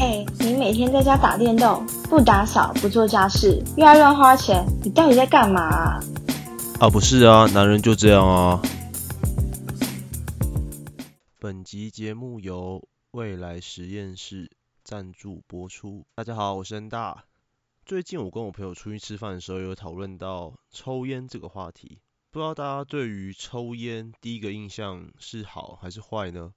哎，你每天在家打电动，不打扫，不做家事，又爱乱花钱，你到底在干嘛啊？啊，不是啊，男人就这样啊。本集节目由未来实验室赞助播出。大家好，我是恩大。最近我跟我朋友出去吃饭的时候，有讨论到抽烟这个话题。不知道大家对于抽烟第一个印象是好还是坏呢？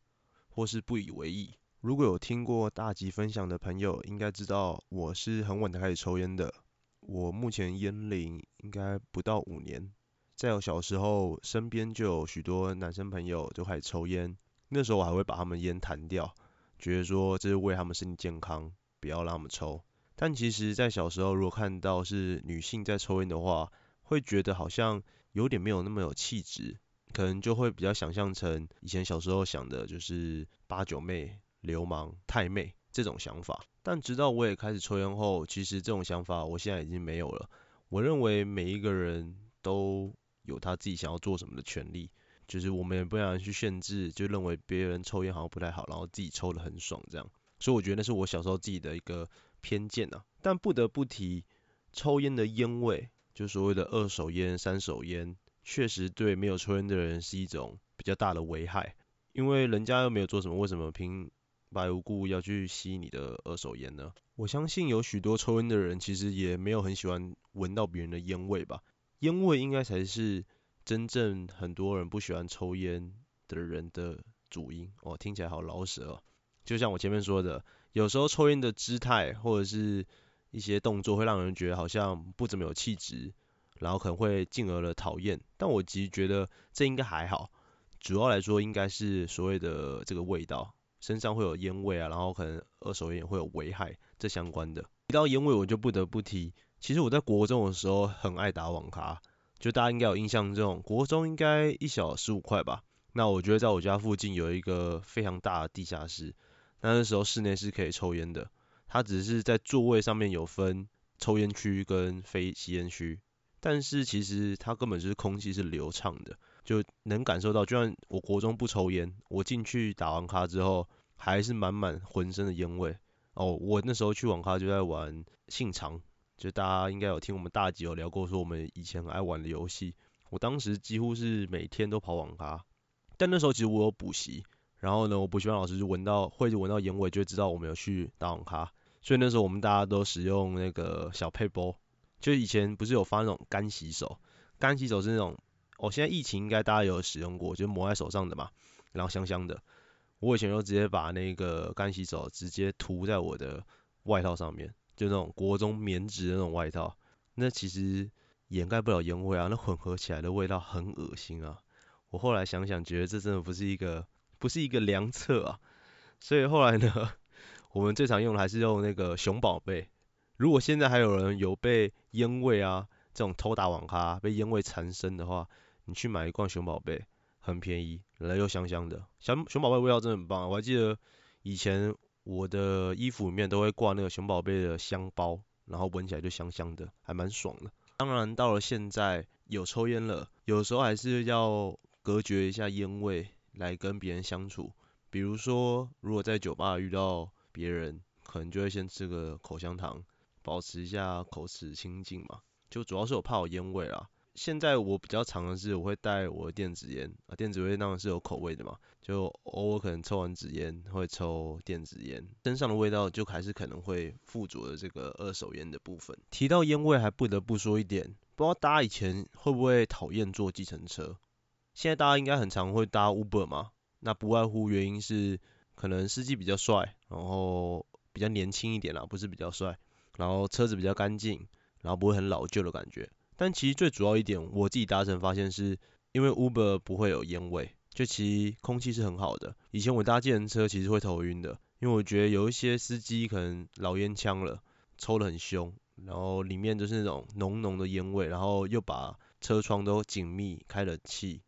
或是不以为意？如果有听过大吉分享的朋友，应该知道我是很晚才开始抽烟的。我目前烟龄应该不到五年。在我小时候，身边就有许多男生朋友就开始抽烟，那时候我还会把他们烟弹掉，觉得说这是为他们身体健康，不要让他们抽。但其实，在小时候如果看到是女性在抽烟的话，会觉得好像有点没有那么有气质，可能就会比较想象成以前小时候想的就是八九妹。流氓、太妹这种想法，但直到我也开始抽烟后，其实这种想法我现在已经没有了。我认为每一个人都有他自己想要做什么的权利，就是我们也不想去限制，就认为别人抽烟好像不太好，然后自己抽的很爽这样。所以我觉得那是我小时候自己的一个偏见啊。但不得不提，抽烟的烟味，就所谓的二手烟、三手烟，确实对没有抽烟的人是一种比较大的危害，因为人家又没有做什么，为什么凭？白无故要去吸你的二手烟呢？我相信有许多抽烟的人其实也没有很喜欢闻到别人的烟味吧。烟味应该才是真正很多人不喜欢抽烟的人的主因。哦，听起来好老舍哦。就像我前面说的，有时候抽烟的姿态或者是一些动作会让人觉得好像不怎么有气质，然后可能会进而的讨厌。但我其实觉得这应该还好，主要来说应该是所谓的这个味道。身上会有烟味啊，然后可能二手烟会有危害，这相关的。提到烟味，我就不得不提，其实我在国中的时候很爱打网咖，就大家应该有印象，这种国中应该一小十五块吧。那我觉得在我家附近有一个非常大的地下室，那那时候室内是可以抽烟的，它只是在座位上面有分抽烟区跟非吸烟区，但是其实它根本就是空气是流畅的。就能感受到，就算我国中不抽烟，我进去打完卡之后，还是满满浑身的烟味。哦，我那时候去网咖就在玩信长，就大家应该有听我们大吉有聊过，说我们以前很爱玩的游戏。我当时几乎是每天都跑网咖，但那时候其实我有补习，然后呢，我补习班老师就闻到会闻到烟味，就知道我们有去打网咖。所以那时候我们大家都使用那个小配包，就以前不是有发那种干洗手，干洗手是那种。哦，现在疫情应该大家有使用过，就抹在手上的嘛，然后香香的。我以前就直接把那个干洗手直接涂在我的外套上面，就那种国中棉质的那种外套。那其实掩盖不了烟味啊，那混合起来的味道很恶心啊。我后来想想，觉得这真的不是一个不是一个良策啊。所以后来呢，我们最常用的还是用那个熊宝贝。如果现在还有人有被烟味啊这种偷打网咖被烟味缠身的话，你去买一罐熊宝贝，很便宜，然后又香香的。熊熊宝贝味道真的很棒，我还记得以前我的衣服里面都会挂那个熊宝贝的香包，然后闻起来就香香的，还蛮爽的。当然到了现在有抽烟了，有时候还是要隔绝一下烟味来跟别人相处。比如说，如果在酒吧遇到别人，可能就会先吃个口香糖，保持一下口齿清净嘛。就主要是我怕有烟味啦。现在我比较常的是，我会带我的电子烟啊，电子烟当然是有口味的嘛，就偶尔可能抽完纸烟会抽电子烟，身上的味道就还是可能会附着的这个二手烟的部分。提到烟味，还不得不说一点，不知道大家以前会不会讨厌坐计程车？现在大家应该很常会搭 Uber 嘛，那不外乎原因是可能司机比较帅，然后比较年轻一点啦，不是比较帅，然后车子比较干净，然后不会很老旧的感觉。但其实最主要一点，我自己搭乘发现是，因为 Uber 不会有烟味，就其实空气是很好的。以前我搭计程车其实会头晕的，因为我觉得有一些司机可能老烟枪了，抽得很凶，然后里面就是那种浓浓的烟味，然后又把车窗都紧密开了气，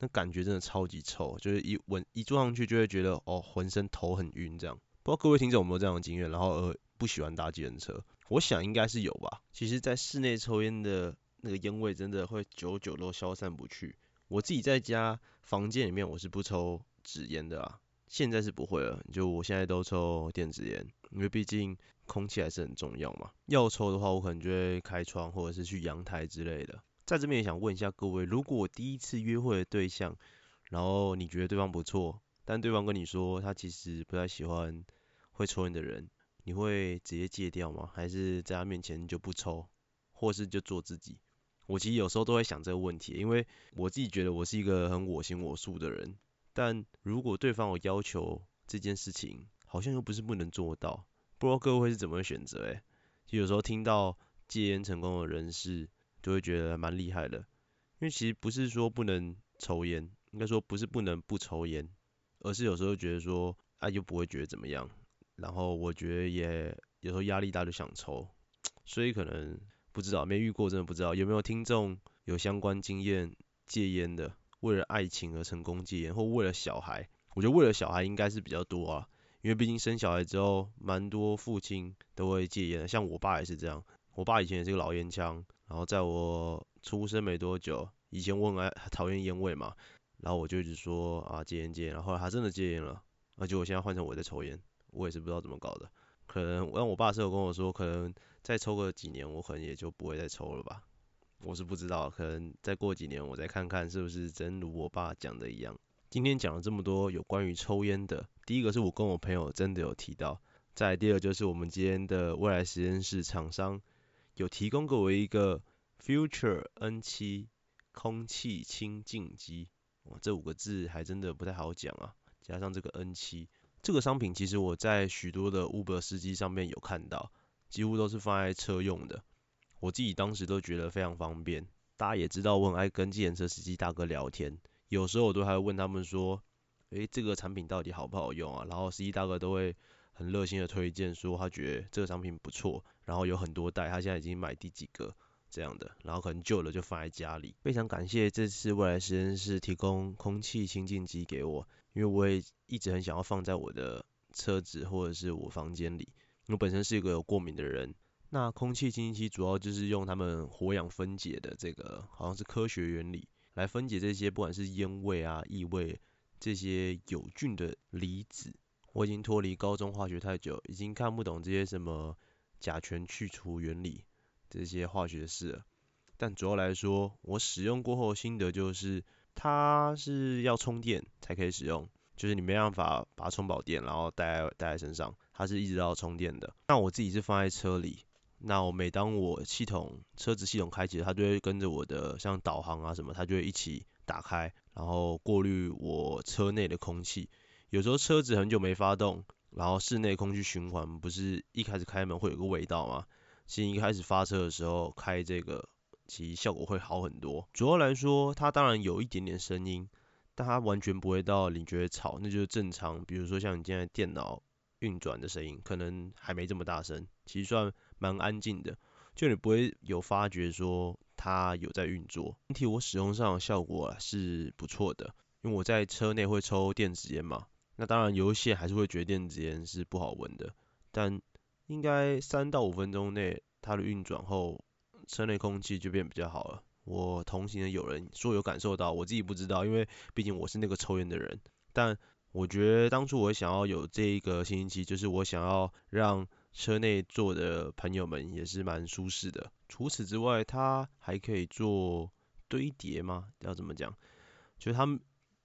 那感觉真的超级臭，就是一闻一坐上去就会觉得哦浑身头很晕这样。不知道各位听众有没有这样的经验，然后呃不喜欢搭计程车？我想应该是有吧。其实，在室内抽烟的。那个烟味真的会久久都消散不去。我自己在家房间里面我是不抽纸烟的啊，现在是不会了，就我现在都抽电子烟，因为毕竟空气还是很重要嘛。要抽的话，我可能就会开窗或者是去阳台之类的。在这边也想问一下各位，如果第一次约会的对象，然后你觉得对方不错，但对方跟你说他其实不太喜欢会抽烟的人，你会直接戒掉吗？还是在他面前就不抽，或是就做自己？我其实有时候都会想这个问题，因为我自己觉得我是一个很我行我素的人。但如果对方有要求这件事情，好像又不是不能做到，不知道各位会是怎么选择？诶，就有时候听到戒烟成功的人士，就会觉得蛮厉害的。因为其实不是说不能抽烟，应该说不是不能不抽烟，而是有时候觉得说啊又不会觉得怎么样。然后我觉得也有时候压力大就想抽，所以可能不知道没遇过真的不知道。有没有听众有相关经验戒烟的。为了爱情而成功戒烟，或为了小孩，我觉得为了小孩应该是比较多啊，因为毕竟生小孩之后，蛮多父亲都会戒烟的，像我爸也是这样，我爸以前也是个老烟枪，然后在我出生没多久，以前我很爱讨厌烟味嘛，然后我就一直说啊戒烟戒烟，然后来他真的戒烟了，而且我现在换成我在抽烟，我也是不知道怎么搞的，可能让我爸是有跟我说，可能再抽个几年，我可能也就不会再抽了吧。我是不知道，可能再过几年我再看看是不是真如我爸讲的一样。今天讲了这么多有关于抽烟的，第一个是我跟我朋友真的有提到，再第二就是我们今天的未来实验室厂商有提供给我一个 Future N7 空气清净机，哇，这五个字还真的不太好讲啊，加上这个 N7 这个商品，其实我在许多的 Uber 司机上面有看到，几乎都是放在车用的。我自己当时都觉得非常方便，大家也知道我很爱跟计程车司机大哥聊天，有时候我都还会问他们说，诶，这个产品到底好不好用啊？然后司机大哥都会很热心的推荐说他觉得这个商品不错，然后有很多代，他现在已经买第几个这样的，然后可能旧了就放在家里。非常感谢这次未来实验室提供空气清净机给我，因为我也一直很想要放在我的车子或者是我房间里，我本身是一个有过敏的人。那空气清新机主要就是用他们活氧分解的这个，好像是科学原理来分解这些不管是烟味啊、异味这些有菌的离子。我已经脱离高中化学太久，已经看不懂这些什么甲醛去除原理这些化学式了。但主要来说，我使用过后心得就是，它是要充电才可以使用，就是你没办法把它充饱电，然后带带在身上，它是一直要充电的。那我自己是放在车里。那我每当我系统车子系统开启，它就会跟着我的像导航啊什么，它就会一起打开，然后过滤我车内的空气。有时候车子很久没发动，然后室内空气循环不是一开始开门会有个味道吗？其实一开始发车的时候开这个，其实效果会好很多。主要来说，它当然有一点点声音，但它完全不会到你觉得吵，那就是正常。比如说像你现在电脑运转的声音，可能还没这么大声，其实算。蛮安静的，就你不会有发觉说它有在运作。整体我使用上效果是不错的，因为我在车内会抽电子烟嘛，那当然有一些还是会觉得电子烟是不好闻的，但应该三到五分钟内它的运转后，车内空气就变比较好了。我同行的有人说有感受到，我自己不知道，因为毕竟我是那个抽烟的人，但我觉得当初我想要有这一个新奇，就是我想要让车内坐的朋友们也是蛮舒适的。除此之外，它还可以做堆叠吗？要怎么讲？就是它们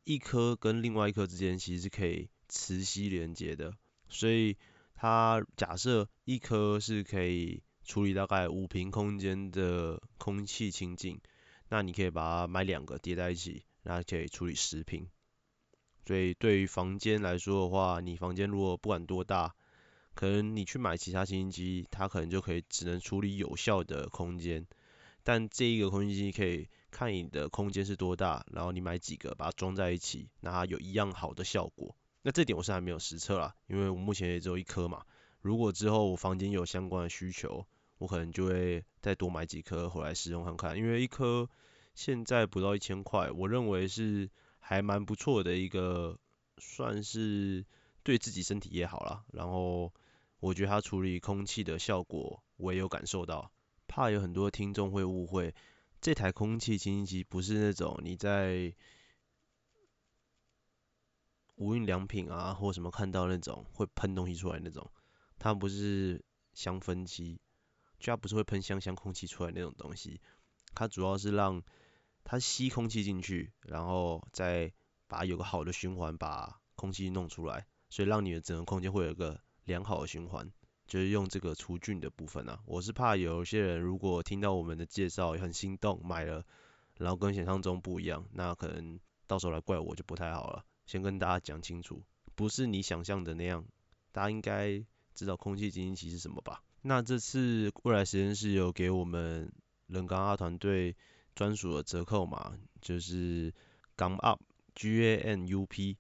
一颗跟另外一颗之间其实是可以磁吸连接的。所以它假设一颗是可以处理大概五平空间的空气清净，那你可以把它买两个叠在一起，那可以处理十平。所以对于房间来说的话，你房间如果不管多大，可能你去买其他清新机，它可能就可以只能处理有效的空间，但这一个空气机可以看你的空间是多大，然后你买几个把它装在一起，那它有一样好的效果。那这点我是还没有实测啦，因为我目前也只有一颗嘛。如果之后我房间有相关的需求，我可能就会再多买几颗回来使用看看，因为一颗现在不到一千块，我认为是还蛮不错的一个，算是对自己身体也好啦。然后。我觉得它处理空气的效果，我也有感受到。怕有很多听众会误会，这台空气清新机不是那种你在无印良品啊，或什么看到那种会喷东西出来那种，它不是香氛机，就它不是会喷香香空气出来那种东西，它主要是让它吸空气进去，然后再把有个好的循环把空气弄出来，所以让你的整个空间会有一个良好的循环，就是用这个除菌的部分啊。我是怕有些人如果听到我们的介绍很心动买了，然后跟想象中不一样，那可能到时候来怪我就不太好了。先跟大家讲清楚，不是你想象的那样，大家应该知道空气清新机是什么吧？那这次未来实验室有给我们冷刚阿团队专属的折扣码，就是 GAM UP G A N U P。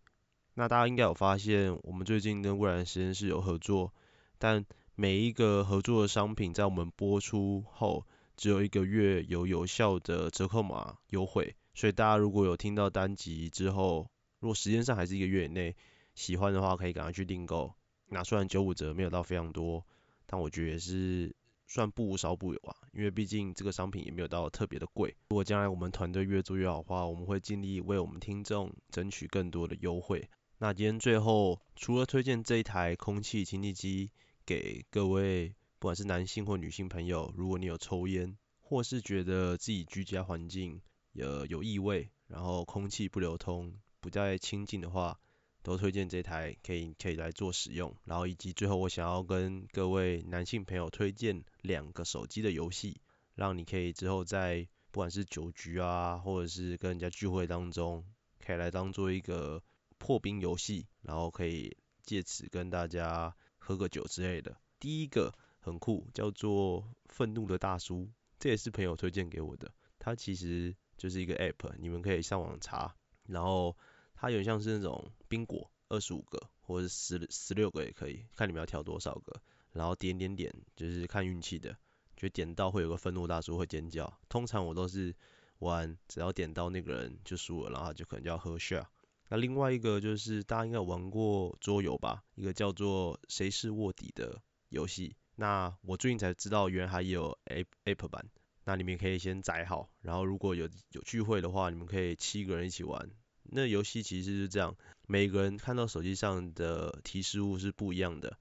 那大家应该有发现，我们最近跟未来实验室有合作，但每一个合作的商品在我们播出后，只有一个月有有效的折扣码优惠。所以大家如果有听到单集之后，如果时间上还是一个月以内，喜欢的话可以赶快去订购。那虽然九五折没有到非常多，但我觉得也是算不无少不有啊，因为毕竟这个商品也没有到特别的贵。如果将来我们团队越做越好的话，我们会尽力为我们听众争取更多的优惠。那今天最后除了推荐这一台空气清净机给各位，不管是男性或女性朋友，如果你有抽烟，或是觉得自己居家环境有有异味，然后空气不流通，不再清净的话，都推荐这台可以可以来做使用。然后以及最后我想要跟各位男性朋友推荐两个手机的游戏，让你可以之后在不管是酒局啊，或者是跟人家聚会当中，可以来当做一个破冰游戏，然后可以借此跟大家喝个酒之类的。第一个很酷，叫做愤怒的大叔，这也是朋友推荐给我的。它其实就是一个 app，你们可以上网查，然后它有像是那种冰果，二十五个或者十十六个也可以，看你们要挑多少个，然后点点点，就是看运气的，就点到会有个愤怒大叔会尖叫。通常我都是玩，只要点到那个人就输了，然后就可能就要喝血。那另外一个就是大家应该有玩过桌游吧，一个叫做谁是卧底的游戏。那我最近才知道，原来还有 app app 版。那你们可以先载好，然后如果有有聚会的话，你们可以七个人一起玩。那游戏其实是这样，每个人看到手机上的提示物是不一样的，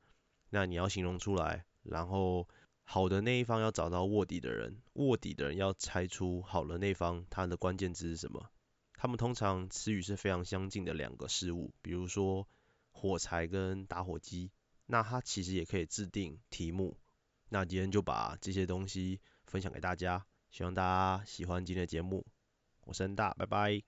那你要形容出来，然后好的那一方要找到卧底的人，卧底的人要猜出好的那方他的关键字是什么。他们通常词语是非常相近的两个事物，比如说火柴跟打火机，那它其实也可以制定题目。那今天就把这些东西分享给大家，希望大家喜欢今天的节目。我是恩大，拜拜。